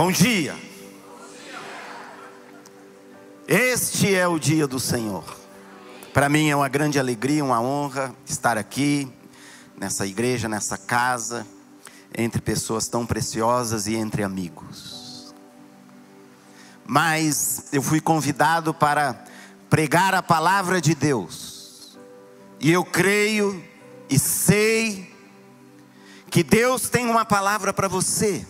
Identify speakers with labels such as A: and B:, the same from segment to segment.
A: Bom dia. Este é o dia do Senhor. Para mim é uma grande alegria, uma honra estar aqui, nessa igreja, nessa casa, entre pessoas tão preciosas e entre amigos. Mas eu fui convidado para pregar a palavra de Deus, e eu creio e sei que Deus tem uma palavra para você.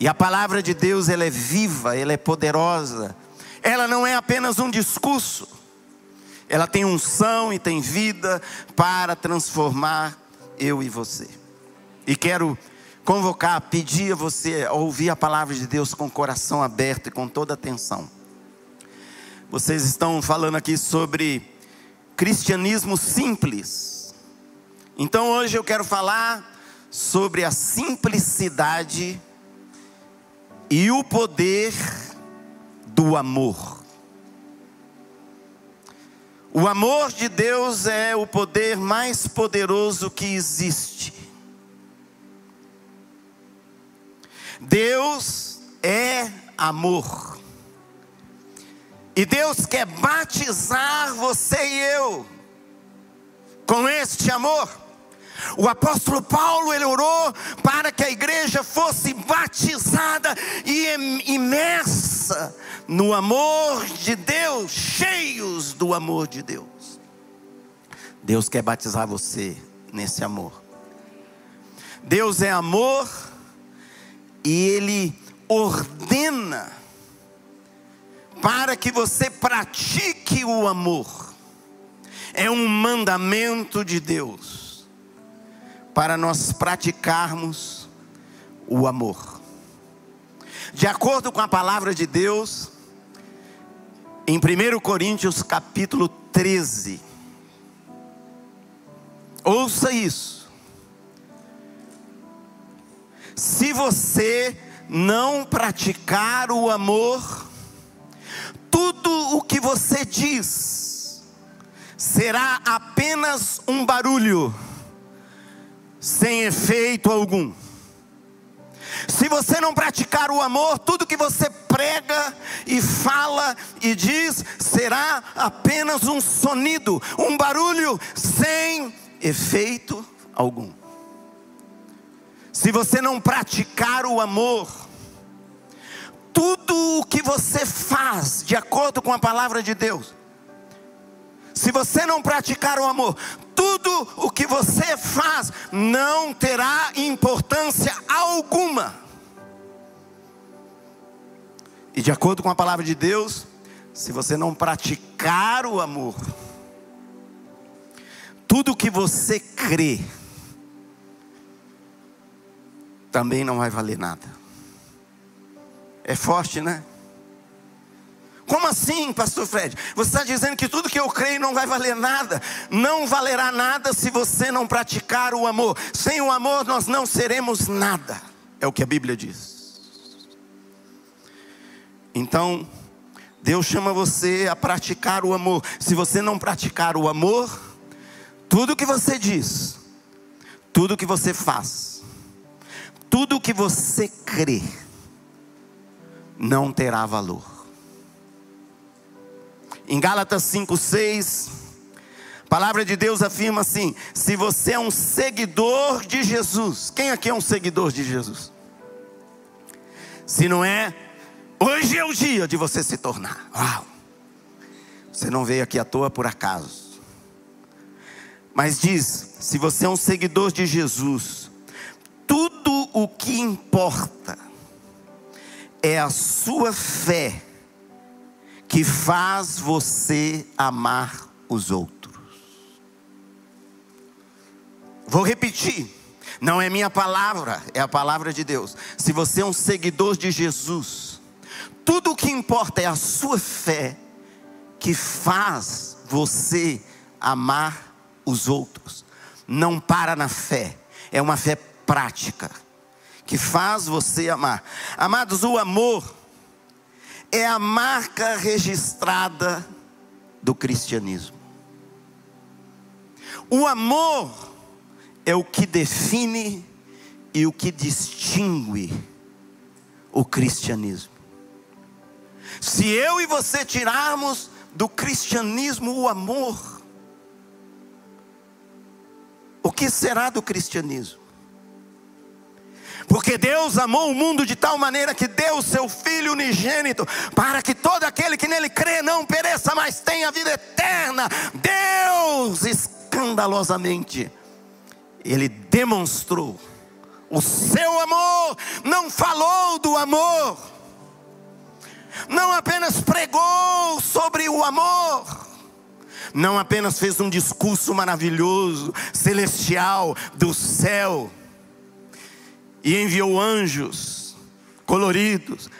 A: E a palavra de Deus ela é viva, ela é poderosa. Ela não é apenas um discurso. Ela tem unção e tem vida para transformar eu e você. E quero convocar, pedir a você a ouvir a palavra de Deus com o coração aberto e com toda atenção. Vocês estão falando aqui sobre cristianismo simples. Então hoje eu quero falar sobre a simplicidade e o poder do amor. O amor de Deus é o poder mais poderoso que existe. Deus é amor. E Deus quer batizar você e eu com este amor. O apóstolo Paulo ele orou para que a igreja fosse batizada e imersa no amor de Deus, cheios do amor de Deus. Deus quer batizar você nesse amor. Deus é amor e ele ordena para que você pratique o amor. É um mandamento de Deus para nós praticarmos o amor. De acordo com a palavra de Deus, em 1 Coríntios capítulo 13, ouça isso. Se você não praticar o amor, tudo o que você diz será apenas um barulho sem efeito algum. Se você não praticar o amor, tudo que você prega e fala e diz será apenas um sonido, um barulho sem efeito algum. Se você não praticar o amor, tudo o que você faz, de acordo com a palavra de Deus, se você não praticar o amor, tudo o que você faz não terá importância alguma. E de acordo com a palavra de Deus, se você não praticar o amor, tudo o que você crê também não vai valer nada. É forte, né? Como assim, pastor Fred? Você está dizendo que tudo que eu creio não vai valer nada. Não valerá nada se você não praticar o amor. Sem o amor nós não seremos nada. É o que a Bíblia diz. Então, Deus chama você a praticar o amor. Se você não praticar o amor, tudo que você diz, tudo que você faz, tudo que você crê, não terá valor. Em Gálatas 5:6, a palavra de Deus afirma assim: se você é um seguidor de Jesus, quem aqui é um seguidor de Jesus? Se não é, hoje é o dia de você se tornar. Uau! Você não veio aqui à toa por acaso. Mas diz: se você é um seguidor de Jesus, tudo o que importa é a sua fé que faz você amar os outros. Vou repetir, não é minha palavra, é a palavra de Deus. Se você é um seguidor de Jesus, tudo o que importa é a sua fé que faz você amar os outros. Não para na fé, é uma fé prática que faz você amar. Amados, o amor é a marca registrada do cristianismo. O amor é o que define e o que distingue o cristianismo. Se eu e você tirarmos do cristianismo o amor, o que será do cristianismo? Porque Deus amou o mundo de tal maneira que deu o seu Filho unigênito, para que todo aquele que nele crê não pereça, mas tenha vida eterna. Deus, escandalosamente, Ele demonstrou o seu amor, não falou do amor, não apenas pregou sobre o amor, não apenas fez um discurso maravilhoso, celestial, do céu, e enviou anjos coloridos.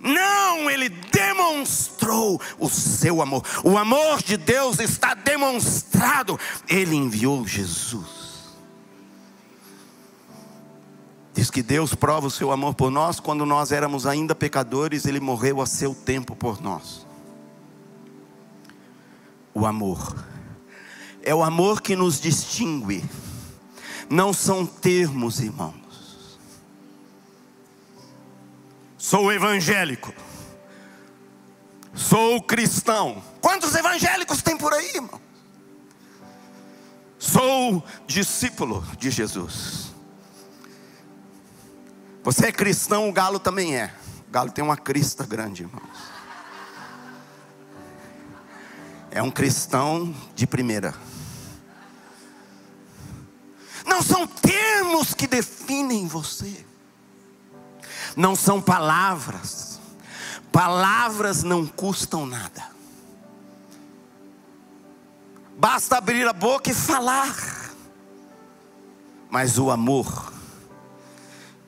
A: Não, ele demonstrou o seu amor. O amor de Deus está demonstrado. Ele enviou Jesus. Diz que Deus prova o seu amor por nós quando nós éramos ainda pecadores, ele morreu a seu tempo por nós. O amor é o amor que nos distingue. Não são termos, irmãos. Sou evangélico. Sou cristão. Quantos evangélicos tem por aí, irmão? Sou discípulo de Jesus. Você é cristão, o galo também é. O galo tem uma crista grande, irmãos. É um cristão de primeira. Não são termos que definem você não são palavras. Palavras não custam nada. Basta abrir a boca e falar. Mas o amor,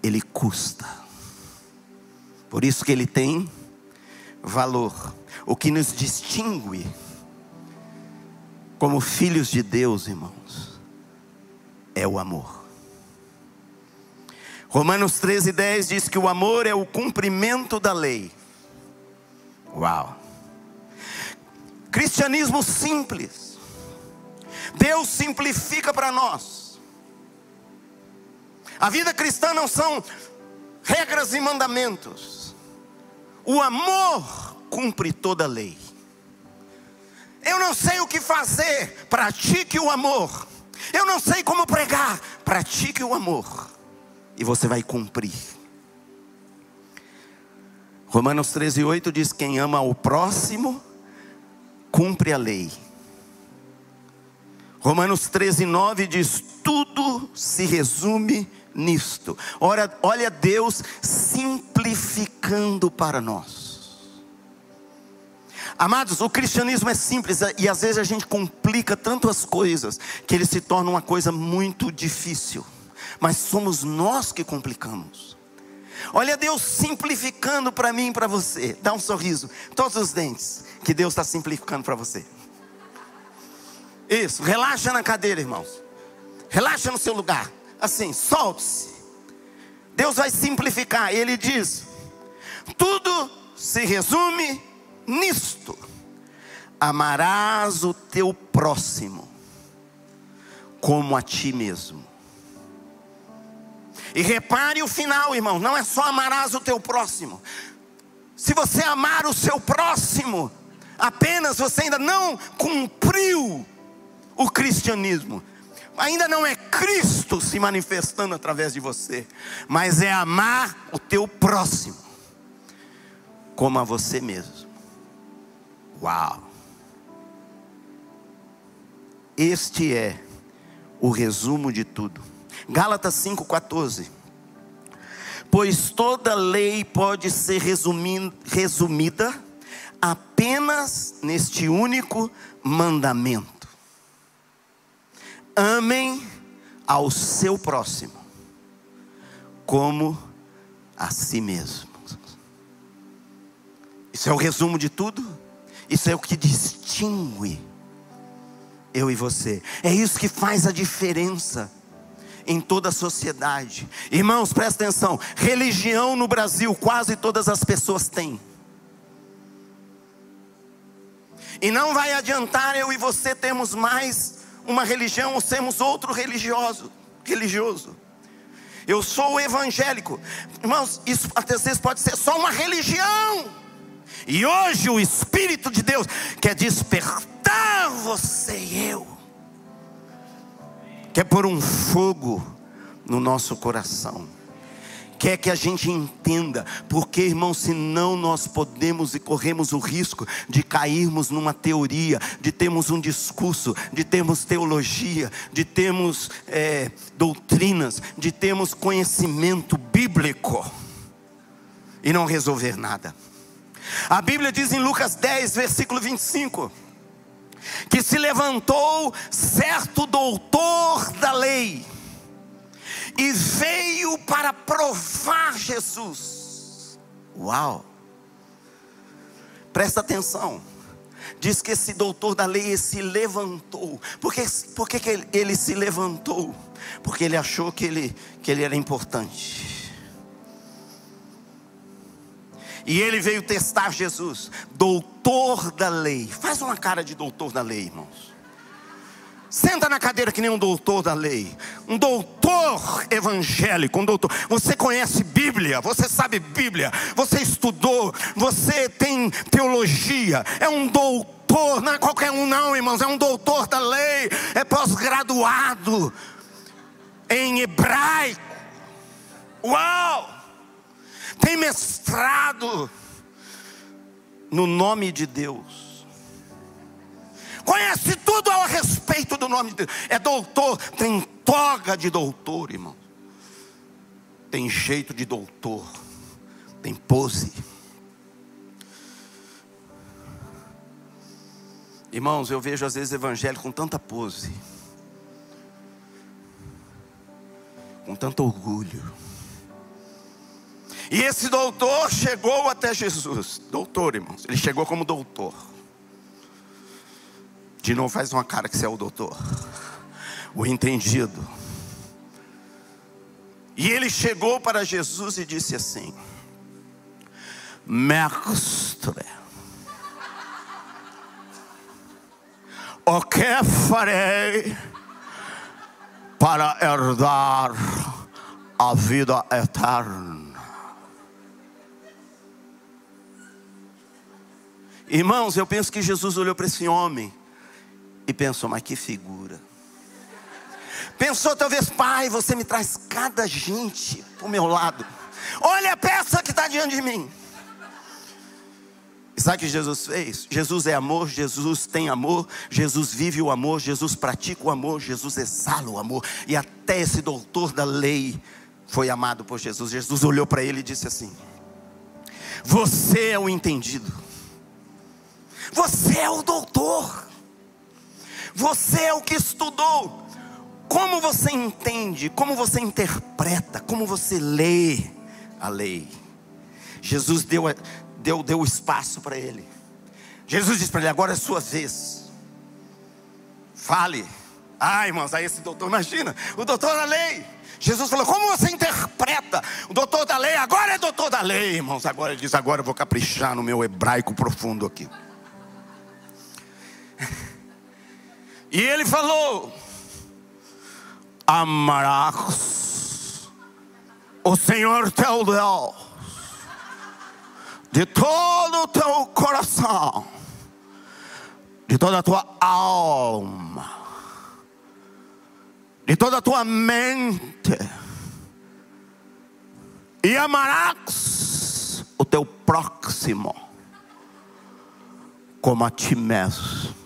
A: ele custa. Por isso que ele tem valor. O que nos distingue como filhos de Deus, irmãos, é o amor. Romanos 13, 10 diz que o amor é o cumprimento da lei. Uau! Cristianismo simples. Deus simplifica para nós. A vida cristã não são regras e mandamentos. O amor cumpre toda a lei. Eu não sei o que fazer, pratique o amor. Eu não sei como pregar, pratique o amor e você vai cumprir. Romanos 13, 8 diz: Quem ama o próximo, cumpre a lei. Romanos 13, 9 diz: Tudo se resume nisto. Olha, olha Deus simplificando para nós. Amados, o cristianismo é simples e às vezes a gente complica tanto as coisas que ele se torna uma coisa muito difícil mas somos nós que complicamos. Olha Deus simplificando para mim e para você. Dá um sorriso, todos os dentes, que Deus está simplificando para você. Isso, relaxa na cadeira, irmãos. Relaxa no seu lugar. Assim, solte-se. Deus vai simplificar. Ele diz: tudo se resume nisto: amarás o teu próximo como a ti mesmo. E repare o final, irmão, não é só amarás o teu próximo. Se você amar o seu próximo, apenas você ainda não cumpriu o cristianismo. Ainda não é Cristo se manifestando através de você, mas é amar o teu próximo como a você mesmo. Uau! Este é o resumo de tudo. Gálatas 5,14. Pois toda lei pode ser resumida apenas neste único mandamento: amem ao seu próximo como a si mesmo. Isso é o resumo de tudo. Isso é o que distingue eu e você. É isso que faz a diferença em toda a sociedade. Irmãos, presta atenção: religião no Brasil, quase todas as pessoas têm. E não vai adiantar eu e você termos mais uma religião ou sermos outro religioso, religioso. Eu sou evangélico. Irmãos, isso às vezes pode ser só uma religião. E hoje o Espírito de Deus quer despertar você e eu. Quer pôr um fogo no nosso coração quer que a gente entenda, porque irmão, senão nós podemos e corremos o risco de cairmos numa teoria, de termos um discurso, de termos teologia, de termos é, doutrinas, de termos conhecimento bíblico e não resolver nada. A Bíblia diz em Lucas 10, versículo 25 que se levantou certo doutor da lei e veio para provar Jesus. Uau! Presta atenção. Diz que esse doutor da lei se levantou. Por que, por que, que ele, ele se levantou? Porque ele achou que ele, que ele era importante. E ele veio testar Jesus, doutor da lei. Faz uma cara de doutor da lei, irmãos. Senta na cadeira que nem um doutor da lei, um doutor evangélico, um doutor. Você conhece Bíblia, você sabe Bíblia, você estudou, você tem teologia, é um doutor, não é qualquer um, não, irmãos, é um doutor da lei, é pós-graduado em hebraico. Uau! Tem mestrado no nome de Deus. Conhece tudo a respeito do nome de Deus, é doutor, tem toga de doutor, irmão, tem jeito de doutor, tem pose. Irmãos, eu vejo às vezes evangelho com tanta pose, com tanto orgulho. E esse doutor chegou até Jesus, doutor, irmãos, ele chegou como doutor. De novo, faz uma cara que você é o doutor, o entendido. E ele chegou para Jesus e disse assim: Mestre, o que farei para herdar a vida eterna? Irmãos, eu penso que Jesus olhou para esse homem e pensou, mas que figura. Pensou talvez, pai, você me traz cada gente para o meu lado. Olha a peça que está diante de mim. E sabe o que Jesus fez? Jesus é amor, Jesus tem amor, Jesus vive o amor, Jesus pratica o amor, Jesus exala o amor. E até esse doutor da lei foi amado por Jesus. Jesus olhou para ele e disse assim: Você é o entendido, você é o doutor. Você é o que estudou. Como você entende, como você interpreta, como você lê a lei. Jesus deu, deu, deu espaço para ele. Jesus disse para ele: agora é sua vez. Fale. Ai, irmãos, aí esse doutor, imagina, o doutor da lei. Jesus falou: Como você interpreta? O doutor da lei, agora é doutor da lei, irmãos. Agora ele diz: Agora eu vou caprichar no meu hebraico profundo aqui. E ele falou: Amarás o Senhor teu Deus de todo o teu coração, de toda a tua alma, de toda a tua mente, e amarás o teu próximo como a ti mesmo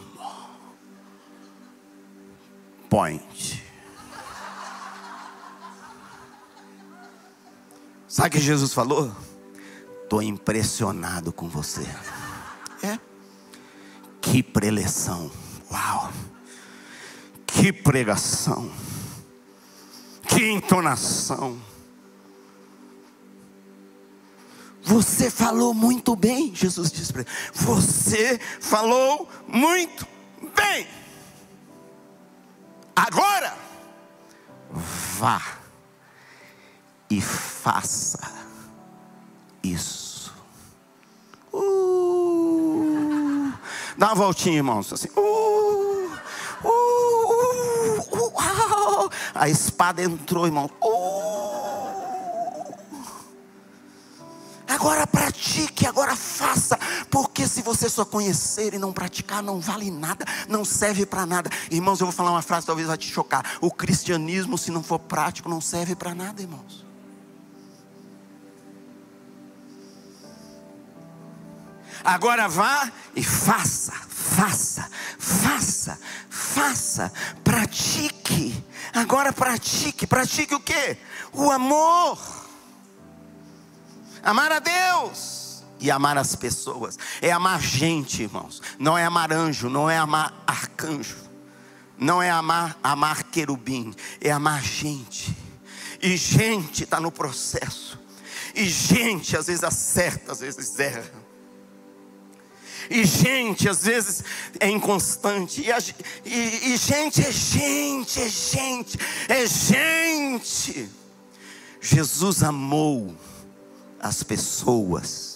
A: Sabe o que Jesus falou? Estou impressionado com você. É. Que preleção. Uau. Que pregação. Que entonação. Você falou muito bem, Jesus disse para ele. Você falou muito. Agora, vá e faça isso. Uh, dá uma voltinha, irmãos. Assim. Uh, uh, uh, uh A espada entrou, irmão. Uh. Agora para pratique, agora faça, porque se você só conhecer e não praticar, não vale nada, não serve para nada. Irmãos, eu vou falar uma frase, talvez vai te chocar. O cristianismo, se não for prático, não serve para nada, irmãos. Agora vá e faça, faça, faça, faça, pratique. Agora pratique, pratique o que? O amor. Amar a Deus e amar as pessoas. É amar gente, irmãos. Não é amar anjo, não é amar arcanjo. Não é amar, amar querubim, é amar gente. E gente está no processo. E gente às vezes acerta, às vezes erra. E gente, às vezes, é inconstante. E, a, e, e gente é gente, é gente, é gente. Jesus amou as pessoas.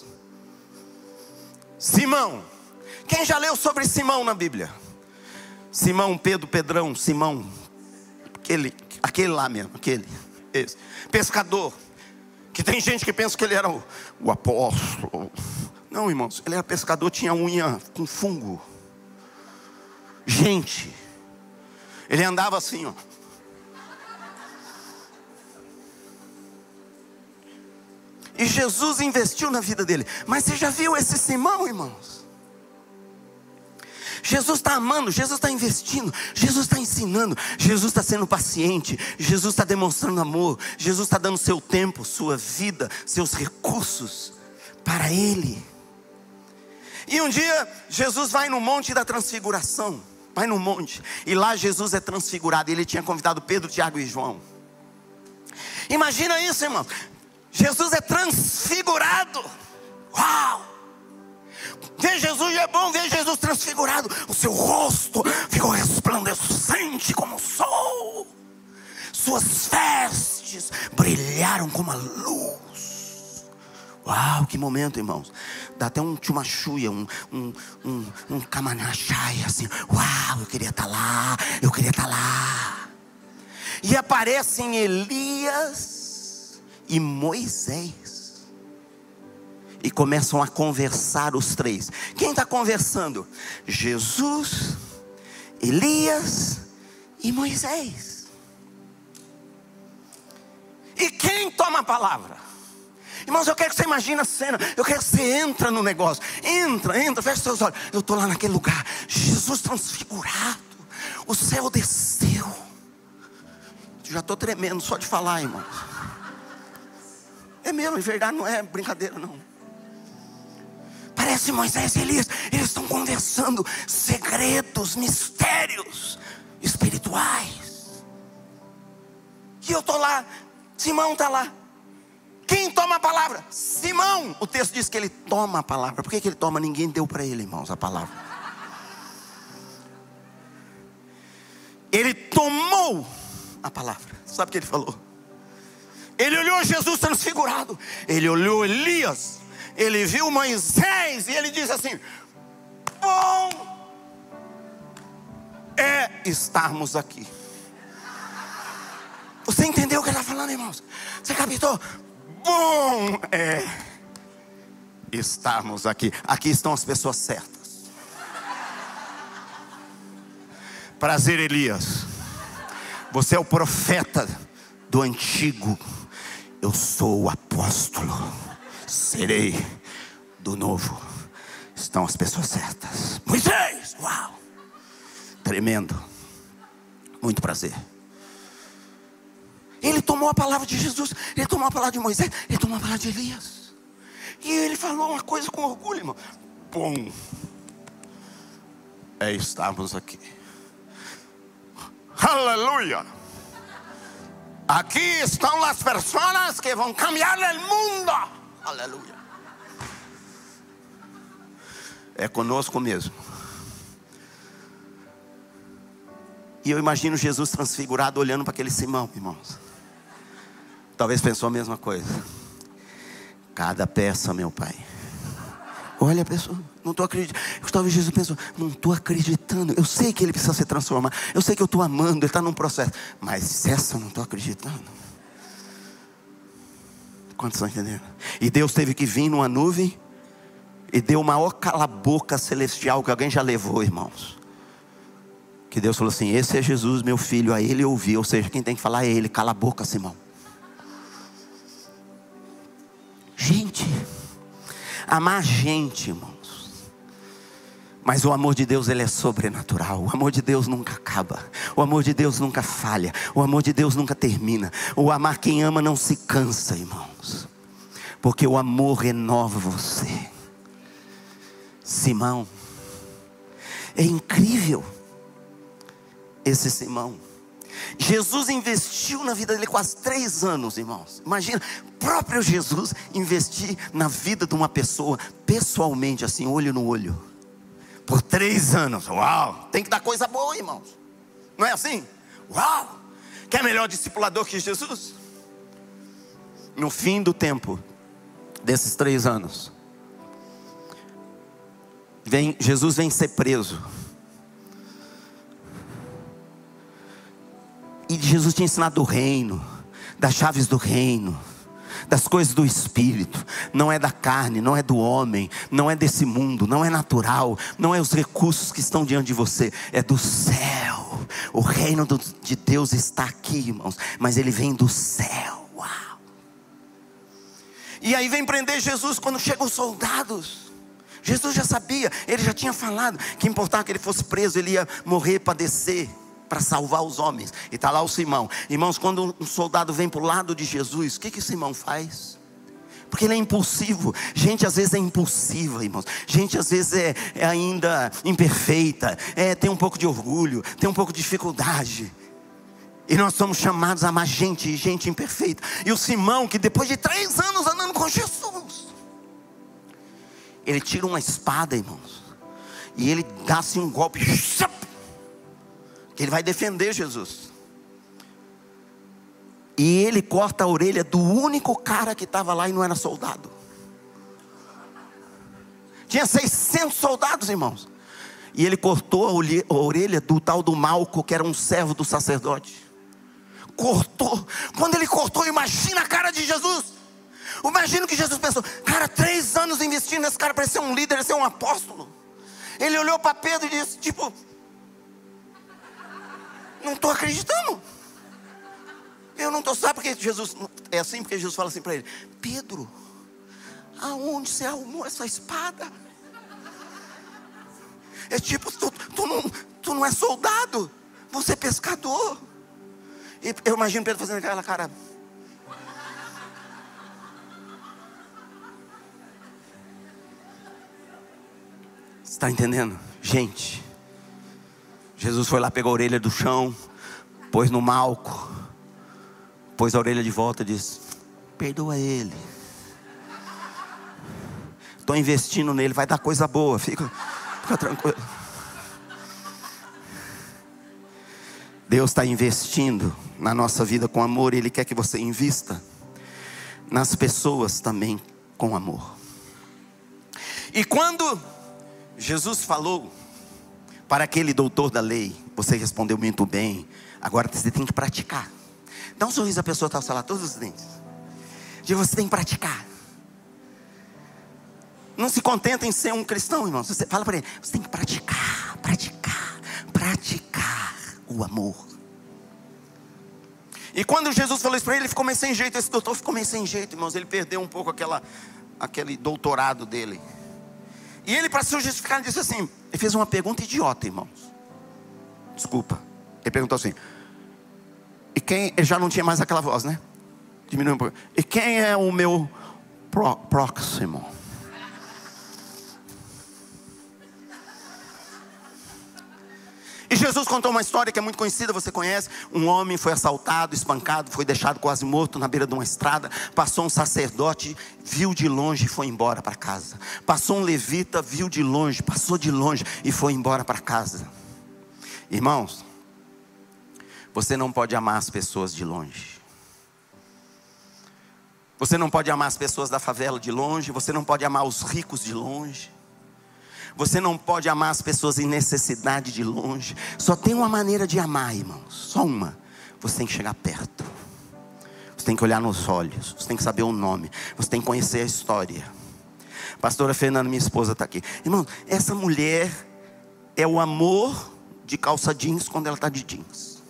A: Simão, quem já leu sobre Simão na Bíblia? Simão, Pedro, Pedrão, Simão, aquele, aquele lá mesmo, aquele, esse. pescador. Que tem gente que pensa que ele era o, o apóstolo, não, irmãos, ele era pescador, tinha unha com fungo. Gente, ele andava assim, ó. E Jesus investiu na vida dele. Mas você já viu esse Simão, irmãos? Jesus está amando, Jesus está investindo, Jesus está ensinando, Jesus está sendo paciente, Jesus está demonstrando amor, Jesus está dando seu tempo, sua vida, seus recursos para Ele. E um dia Jesus vai no monte da transfiguração, vai no monte, e lá Jesus é transfigurado. Ele tinha convidado Pedro, Tiago e João. Imagina isso, irmão. Jesus é transfigurado. Uau! Ver Jesus é bom, ver Jesus transfigurado. O seu rosto ficou resplandecente como o sol. Suas vestes brilharam como a luz. Uau, que momento, irmãos dá até um chumachuia, um, um, um, um kamanachai, assim, uau, eu queria estar tá lá, eu queria estar tá lá. E aparecem Elias e Moisés. E começam a conversar os três. Quem está conversando? Jesus, Elias e Moisés. E quem toma a palavra? Irmãos, eu quero que você imagine a cena. Eu quero que você entra no negócio. Entra, entra, fecha seus olhos. Eu estou lá naquele lugar. Jesus transfigurado. O céu desceu. Já estou tremendo só de falar, irmãos. É mesmo, em verdade, não é brincadeira, não. Parece Moisés e Elias. Eles estão conversando segredos, mistérios espirituais. E eu estou lá. Simão está lá. Quem toma a palavra? Simão. O texto diz que ele toma a palavra. Por que, que ele toma? Ninguém deu para ele, irmãos, a palavra. Ele tomou a palavra. Sabe o que ele falou? Ele olhou Jesus transfigurado. Ele olhou Elias. Ele viu Moisés. E ele disse assim: Bom é estarmos aqui. Você entendeu o que ele está falando, irmãos? Você captou? bom é estarmos aqui. Aqui estão as pessoas certas. Prazer, Elias. Você é o profeta do antigo. Eu sou o apóstolo. Serei do novo. Estão as pessoas certas. Moisés, uau! Tremendo. Muito prazer. Ele tomou a palavra de Jesus, ele tomou a palavra de Moisés, ele tomou a palavra de Elias. E ele falou uma coisa com orgulho, irmão. Bom, é estarmos aqui. Aleluia. Aqui estão as pessoas que vão cambiar o mundo. Aleluia. É conosco mesmo. E eu imagino Jesus transfigurado olhando para aquele Simão, irmãos. Talvez pensou a mesma coisa. Cada peça, meu pai. Olha a pessoa, não estou acreditando. Talvez Jesus pensou, não estou acreditando. Eu sei que ele precisa se transformar. Eu sei que eu estou amando, ele está num processo. Mas essa eu não estou acreditando. Quantos estão entendendo? E Deus teve que vir numa nuvem e deu o maior cala-boca celestial que alguém já levou, irmãos. Que Deus falou assim: Esse é Jesus, meu filho, a ele ouvi. Ou seja, quem tem que falar é ele, cala a boca, Simão. Gente, amar gente, irmãos. Mas o amor de Deus ele é sobrenatural. O amor de Deus nunca acaba. O amor de Deus nunca falha. O amor de Deus nunca termina. O amar quem ama não se cansa, irmãos. Porque o amor renova você. Simão. É incrível esse Simão. Jesus investiu na vida dele quase três anos, irmãos. Imagina, próprio Jesus investir na vida de uma pessoa, pessoalmente, assim, olho no olho, por três anos. Uau! Tem que dar coisa boa, irmãos. Não é assim? Uau! Quer melhor discipulador que Jesus? No fim do tempo, desses três anos, vem, Jesus vem ser preso. E Jesus tinha ensinado o reino, das chaves do reino, das coisas do espírito, não é da carne, não é do homem, não é desse mundo, não é natural, não é os recursos que estão diante de você, é do céu. O reino de Deus está aqui, irmãos, mas ele vem do céu. Uau! E aí vem prender Jesus quando chegam os soldados. Jesus já sabia, ele já tinha falado que importava que ele fosse preso, ele ia morrer, padecer para salvar os homens. E está lá o Simão. Irmãos, quando um soldado vem para o lado de Jesus, o que que Simão faz? Porque ele é impulsivo. Gente às vezes é impulsiva, irmãos. Gente às vezes é, é ainda imperfeita. É, tem um pouco de orgulho, tem um pouco de dificuldade. E nós somos chamados a amar gente, gente imperfeita. E o Simão, que depois de três anos andando com Jesus, ele tira uma espada, irmãos. E ele dá assim um golpe que ele vai defender Jesus. E ele corta a orelha do único cara que estava lá e não era soldado. Tinha 600 soldados, irmãos. E ele cortou a orelha do tal do Malco, que era um servo do sacerdote. Cortou. Quando ele cortou, imagina a cara de Jesus. Imagina que Jesus pensou: cara, três anos investindo nesse cara para ser um líder, ser um apóstolo. Ele olhou para Pedro e disse: tipo, não estou acreditando. Eu não estou, sabe porque Jesus, é assim porque Jesus fala assim para ele: Pedro, aonde você arrumou essa espada? É tipo, tu, tu, não, tu não é soldado, você é pescador. E eu imagino Pedro fazendo aquela cara. Está entendendo? Gente, Jesus foi lá, pegou a orelha do chão, pôs no malco, pôs a orelha de volta e disse: Perdoa ele. Estou investindo nele, vai dar coisa boa, fica, fica tranquilo. Deus está investindo na nossa vida com amor, Ele quer que você invista nas pessoas também com amor. E quando Jesus falou para aquele doutor da lei, você respondeu muito bem. Agora você tem que praticar. Dá um sorriso à pessoa está lá, todos os dentes. Diga, você tem que praticar. Não se contenta em ser um cristão, irmão. Você fala para ele, você tem que praticar, praticar, praticar o amor. E quando Jesus falou isso para ele, ele ficou meio sem jeito. Esse doutor ficou meio sem jeito, irmãos. Ele perdeu um pouco aquela, aquele doutorado dele. E ele, para se justificar, disse assim: ele fez uma pergunta idiota, irmãos. Desculpa. Ele perguntou assim: e quem. Ele já não tinha mais aquela voz, né? Diminuiu um pouco. E quem é o meu próximo? E Jesus contou uma história que é muito conhecida, você conhece. Um homem foi assaltado, espancado, foi deixado quase morto na beira de uma estrada. Passou um sacerdote, viu de longe e foi embora para casa. Passou um levita, viu de longe, passou de longe e foi embora para casa. Irmãos, você não pode amar as pessoas de longe. Você não pode amar as pessoas da favela de longe, você não pode amar os ricos de longe. Você não pode amar as pessoas em necessidade de longe. Só tem uma maneira de amar, irmãos. Só uma. Você tem que chegar perto. Você tem que olhar nos olhos, você tem que saber o nome, você tem que conhecer a história. Pastora Fernanda, minha esposa, está aqui. Irmão, essa mulher é o amor de calça jeans quando ela está de jeans.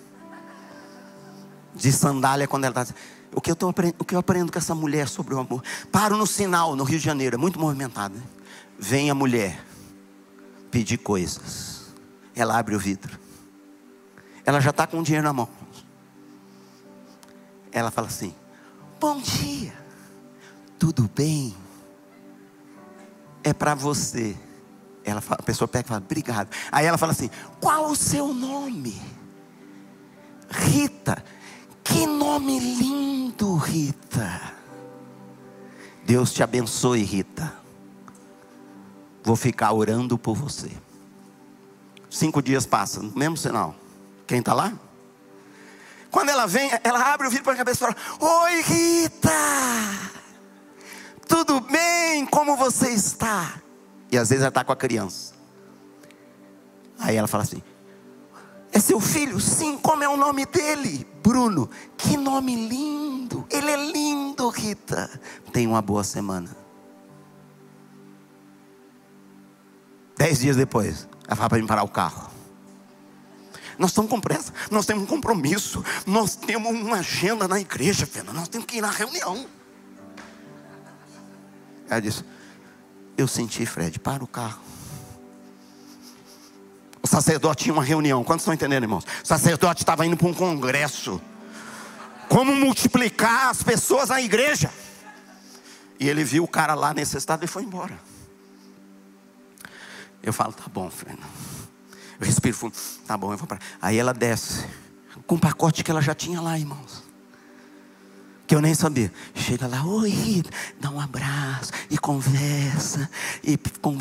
A: De sandália quando ela está. O que, eu tô, o que eu aprendo com essa mulher sobre o amor? Paro no sinal, no Rio de Janeiro, é muito movimentado. Né? Vem a mulher pedir coisas. Ela abre o vidro. Ela já está com o dinheiro na mão. Ela fala assim: Bom dia, tudo bem? É para você. Ela fala, a pessoa pega e fala: Obrigado. Aí ela fala assim: Qual o seu nome? Rita. Que nome lindo, Rita. Deus te abençoe, Rita. Vou ficar orando por você. Cinco dias passam, mesmo sinal. Quem está lá? Quando ela vem, ela abre o vidro para a cabeça e fala: Oi, Rita! Tudo bem? Como você está? E às vezes ela está com a criança. Aí ela fala assim: é seu filho? Sim, como é o nome dele? Bruno. Que nome lindo. Ele é lindo, Rita. Tenha uma boa semana. Dez dias depois, ela fala para mim parar o carro. Nós estamos com pressa, nós temos um compromisso, nós temos uma agenda na igreja, Fernanda, nós temos que ir na reunião. Ela disse: Eu senti, Fred, para o carro. O sacerdote tinha uma reunião. Quantos estão entendendo, irmãos? O sacerdote estava indo para um congresso. Como multiplicar as pessoas na igreja. E ele viu o cara lá nesse estado e foi embora. Eu falo, tá bom, Fernando. Eu respiro fundo. Tá bom, eu vou para. Aí ela desce. Com o pacote que ela já tinha lá, irmãos que eu nem sabia. Chega lá, oi, dá um abraço e conversa e,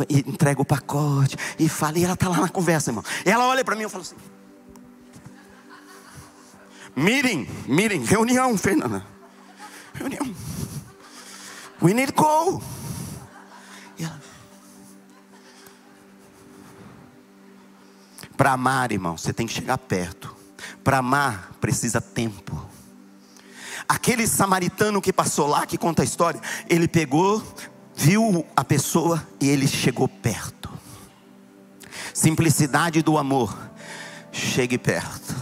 A: e entrega o pacote e fala. E ela está lá na conversa, irmão. E ela olha para mim e fala assim: Meeting, meeting, reunião, Fernanda. Reunião. We need to go. Para amar, irmão, você tem que chegar perto. Para amar, precisa tempo. Aquele samaritano que passou lá, que conta a história, ele pegou, viu a pessoa e ele chegou perto. Simplicidade do amor. Chegue perto.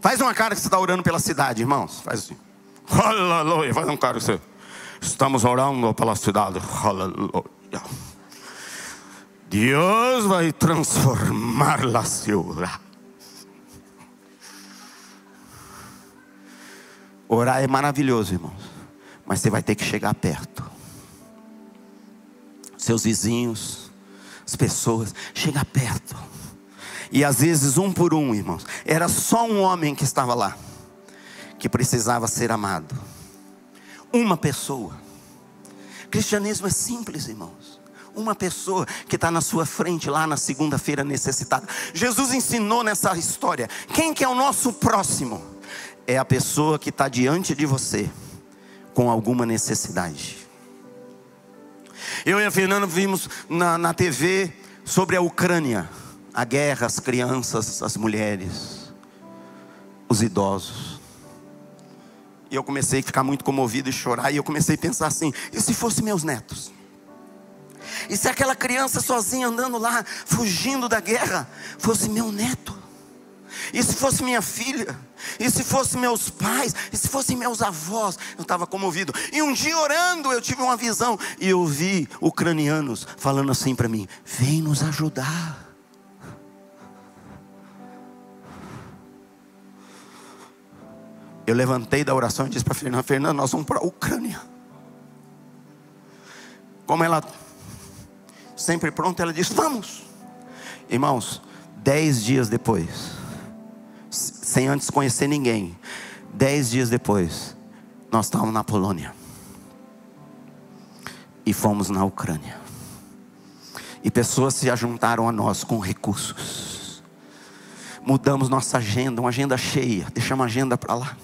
A: Faz uma cara que você está orando pela cidade, irmãos. Faz assim. Aleluia. Faz um cara que você. Estamos orando pela cidade. Aleluia. Deus vai transformar a ciudad. Orar é maravilhoso, irmãos. Mas você vai ter que chegar perto. Seus vizinhos, as pessoas, chegar perto. E às vezes, um por um, irmãos. Era só um homem que estava lá, que precisava ser amado. Uma pessoa. Cristianismo é simples, irmãos. Uma pessoa que está na sua frente lá na segunda-feira necessitada. Jesus ensinou nessa história: quem que é o nosso próximo? é a pessoa que está diante de você com alguma necessidade. Eu e a Fernanda vimos na, na TV sobre a Ucrânia, a guerra, as crianças, as mulheres, os idosos. E eu comecei a ficar muito comovido e chorar, e eu comecei a pensar assim: e se fossem meus netos? E se aquela criança sozinha andando lá, fugindo da guerra, fosse meu neto? E se fosse minha filha? E se fossem meus pais? E se fossem meus avós? Eu estava comovido. E um dia orando, eu tive uma visão. E eu vi ucranianos falando assim para mim: Vem nos ajudar. Eu levantei da oração e disse para Fernanda: Fernanda, nós vamos para a Ucrânia. Como ela sempre pronta, ela disse: Vamos. Irmãos, dez dias depois sem antes conhecer ninguém. Dez dias depois, nós estávamos na Polônia. E fomos na Ucrânia. E pessoas se ajuntaram a nós com recursos. Mudamos nossa agenda, uma agenda cheia. Deixamos a agenda para lá.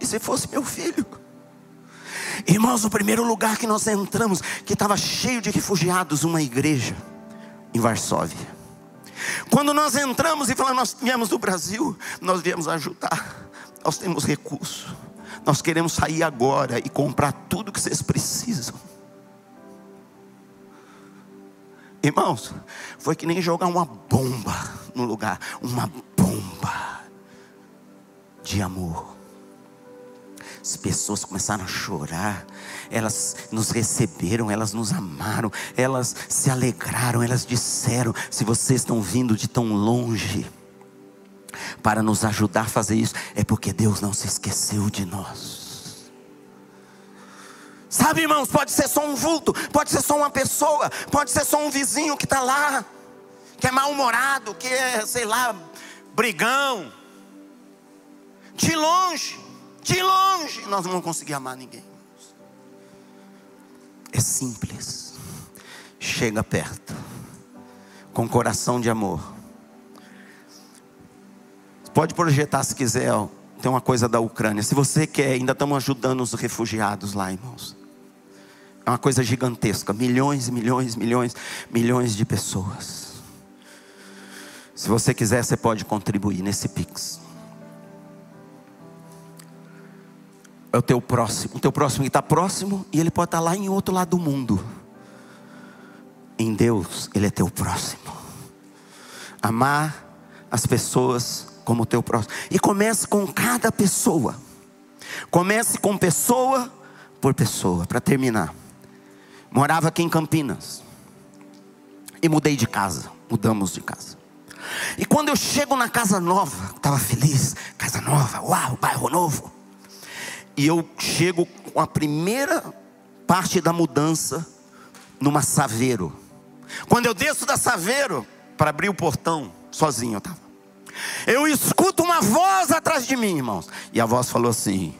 A: E se fosse meu filho? Irmãos, o primeiro lugar que nós entramos, que estava cheio de refugiados, uma igreja em Varsóvia. Quando nós entramos e falamos, nós viemos do Brasil, nós viemos ajudar nós temos recurso. Nós queremos sair agora e comprar tudo que vocês precisam. Irmãos, foi que nem jogar uma bomba no lugar uma bomba de amor. As pessoas começaram a chorar, elas nos receberam, elas nos amaram, elas se alegraram, elas disseram: se vocês estão vindo de tão longe para nos ajudar a fazer isso, é porque Deus não se esqueceu de nós. Sabe, irmãos, pode ser só um vulto, pode ser só uma pessoa, pode ser só um vizinho que está lá, que é mal-humorado, que é, sei lá, brigão. De longe, de longe, nós não vamos conseguir amar ninguém. É simples. Chega perto, com coração de amor. Pode projetar se quiser, ó. tem uma coisa da Ucrânia. Se você quer, ainda estamos ajudando os refugiados lá, irmãos. É uma coisa gigantesca. Milhões, milhões, milhões, milhões de pessoas. Se você quiser, você pode contribuir nesse Pix. É o teu próximo. O teu próximo está próximo e ele pode estar lá em outro lado do mundo. Em Deus, Ele é teu próximo. Amar as pessoas como teu próximo. E comece com cada pessoa. Comece com pessoa por pessoa, para terminar. Morava aqui em Campinas. E mudei de casa. Mudamos de casa. E quando eu chego na casa nova, estava feliz, casa nova, uau, bairro novo. E eu chego com a primeira parte da mudança numa Saveiro. Quando eu desço da Saveiro para abrir o portão, sozinho eu estava. Eu escuto uma voz atrás de mim, irmãos. E a voz falou assim: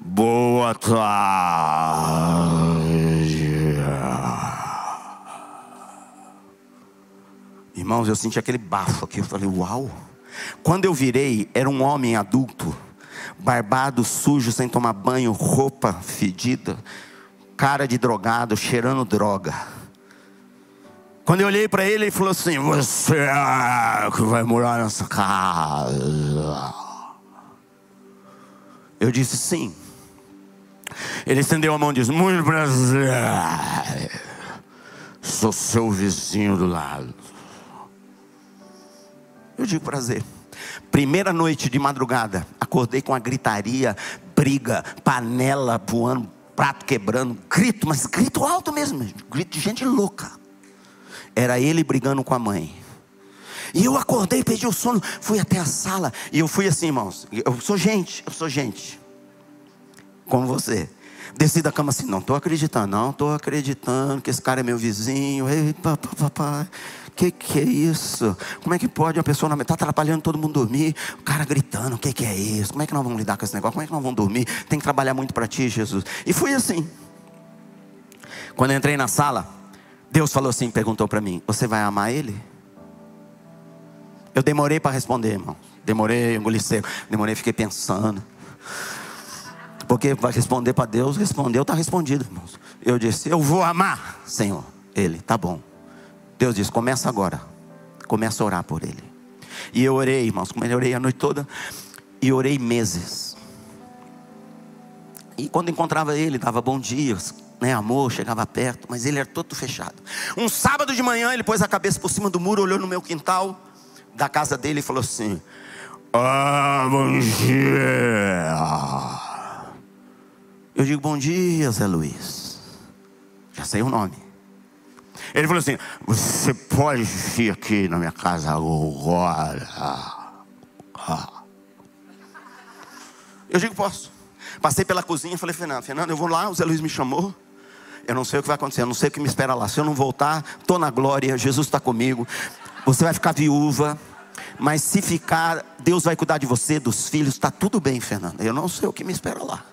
A: Boa tarde. Irmãos, eu senti aquele bafo aqui. Eu falei, uau. Quando eu virei, era um homem adulto, barbado, sujo, sem tomar banho, roupa fedida, cara de drogado, cheirando droga. Quando eu olhei para ele, ele falou assim: Você é que vai morar nessa casa. Eu disse sim. Ele estendeu a mão e disse: Muito prazer. Sou seu vizinho do lado. Eu digo prazer. Primeira noite de madrugada, acordei com a gritaria, briga, panela voando, prato quebrando, grito, mas grito alto mesmo, grito de gente louca. Era ele brigando com a mãe. E eu acordei, perdi o sono, fui até a sala. E eu fui assim, irmãos. Eu sou gente, eu sou gente. Como você. Desci da cama assim, não estou acreditando, não estou acreditando que esse cara é meu vizinho. Ei, papai, que que é isso? Como é que pode uma pessoa está atrapalhando todo mundo dormir? O cara gritando, o que que é isso? Como é que nós vamos lidar com esse negócio? Como é que nós vamos dormir? Tem que trabalhar muito para ti, Jesus. E fui assim. Quando eu entrei na sala, Deus falou assim, perguntou para mim: Você vai amar ele? Eu demorei para responder, irmão. Demorei, engoli seco. Demorei, fiquei pensando. Porque vai responder para Deus, respondeu, está respondido, irmãos. Eu disse: Eu vou amar, Senhor. Ele, tá bom. Deus disse: Começa agora. Começa a orar por ele. E eu orei, irmãos, como eu orei a noite toda. E orei meses. E quando encontrava ele, dava bom dia, né, amor, chegava perto, mas ele era todo fechado. Um sábado de manhã, ele pôs a cabeça por cima do muro, olhou no meu quintal da casa dele e falou assim: Ah, bom dia. Eu digo, bom dia, Zé Luiz. Já sei o nome. Ele falou assim: Você pode vir aqui na minha casa agora? Eu digo, posso. Passei pela cozinha e falei, Fernando, Fernando, eu vou lá, o Zé Luiz me chamou. Eu não sei o que vai acontecer, eu não sei o que me espera lá. Se eu não voltar, estou na glória, Jesus está comigo. Você vai ficar viúva. Mas se ficar, Deus vai cuidar de você, dos filhos, está tudo bem, Fernando. Eu não sei o que me espera lá.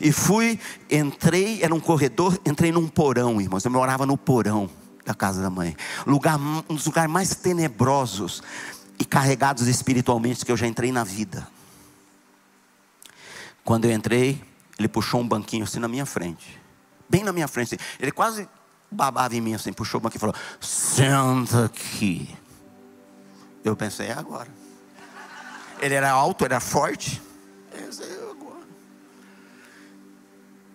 A: E fui, entrei, era um corredor, entrei num porão, irmãos. Eu morava no porão da casa da mãe. Lugar, um dos lugares mais tenebrosos e carregados espiritualmente que eu já entrei na vida. Quando eu entrei, ele puxou um banquinho assim na minha frente. Bem na minha frente. Ele quase babava em mim assim, puxou o banquinho e falou: Senta aqui. Eu pensei, é agora. Ele era alto, era forte.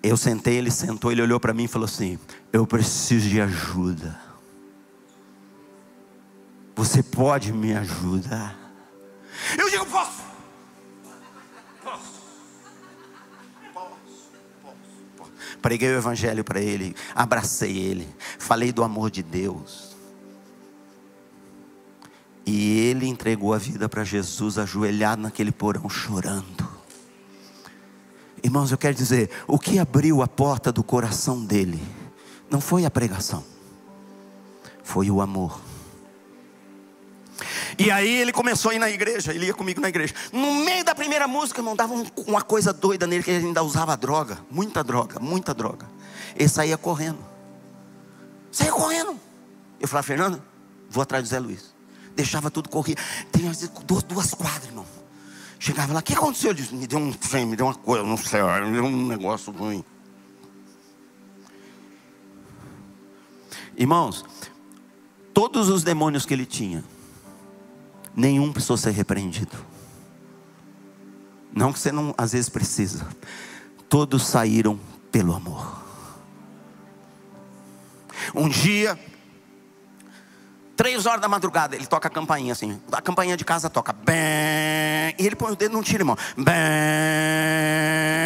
A: Eu sentei, ele sentou, ele olhou para mim e falou assim: Eu preciso de ajuda. Você pode me ajudar? Eu digo: Posso. Posso. Posso. Preguei o evangelho para ele, abracei ele, falei do amor de Deus. E ele entregou a vida para Jesus, ajoelhado naquele porão, chorando. Irmãos, eu quero dizer, o que abriu a porta do coração dele não foi a pregação, foi o amor. E aí ele começou a ir na igreja, ele ia comigo na igreja. No meio da primeira música, irmão, dava uma coisa doida nele, que ele ainda usava droga, muita droga, muita droga. Ele saía correndo. Saía correndo. Eu falava, Fernando, vou atrás do Zé Luiz. Deixava tudo correr. Tem duas, duas quadras, irmão. Chegava lá, o que aconteceu? Ele disse, me deu um trem, me deu uma coisa, não sei, me deu um negócio ruim. Irmãos, todos os demônios que ele tinha, nenhum precisou ser repreendido. Não que você não às vezes precisa. Todos saíram pelo amor. Um dia Três horas da madrugada, ele toca a campainha assim. A campainha de casa toca. Bem, e ele põe o dedo no tiro, irmão. Bem,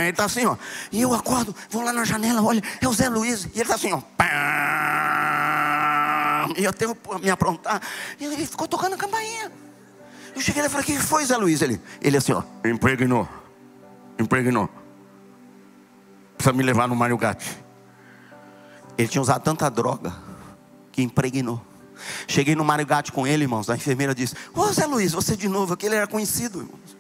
A: ele tá assim, ó. E eu acordo, vou lá na janela, olha, é o Zé Luiz. E ele tá assim, ó. E eu tenho me aprontar. E ele ficou tocando a campainha. Eu cheguei lá e falei, o que foi, Zé Luiz? Ele, ele assim, ó. Impregnou. Impregnou. Precisa me levar no Mário Gatti. Ele tinha usado tanta droga que impregnou. Cheguei no Marigate com ele, irmãos. A enfermeira disse: Ô Zé Luiz, você de novo. Aquele era conhecido, irmãos.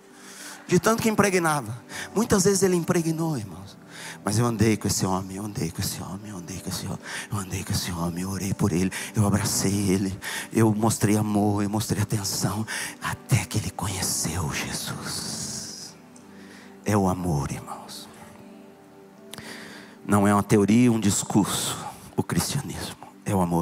A: De tanto que impregnava. Muitas vezes ele impregnou, irmãos. Mas eu andei com esse homem, eu andei com esse homem, eu andei com esse homem, eu andei com esse homem, eu orei por ele, eu abracei ele, eu mostrei amor, eu mostrei atenção, até que ele conheceu Jesus. É o amor, irmãos. Não é uma teoria, um discurso, o cristianismo é o amor.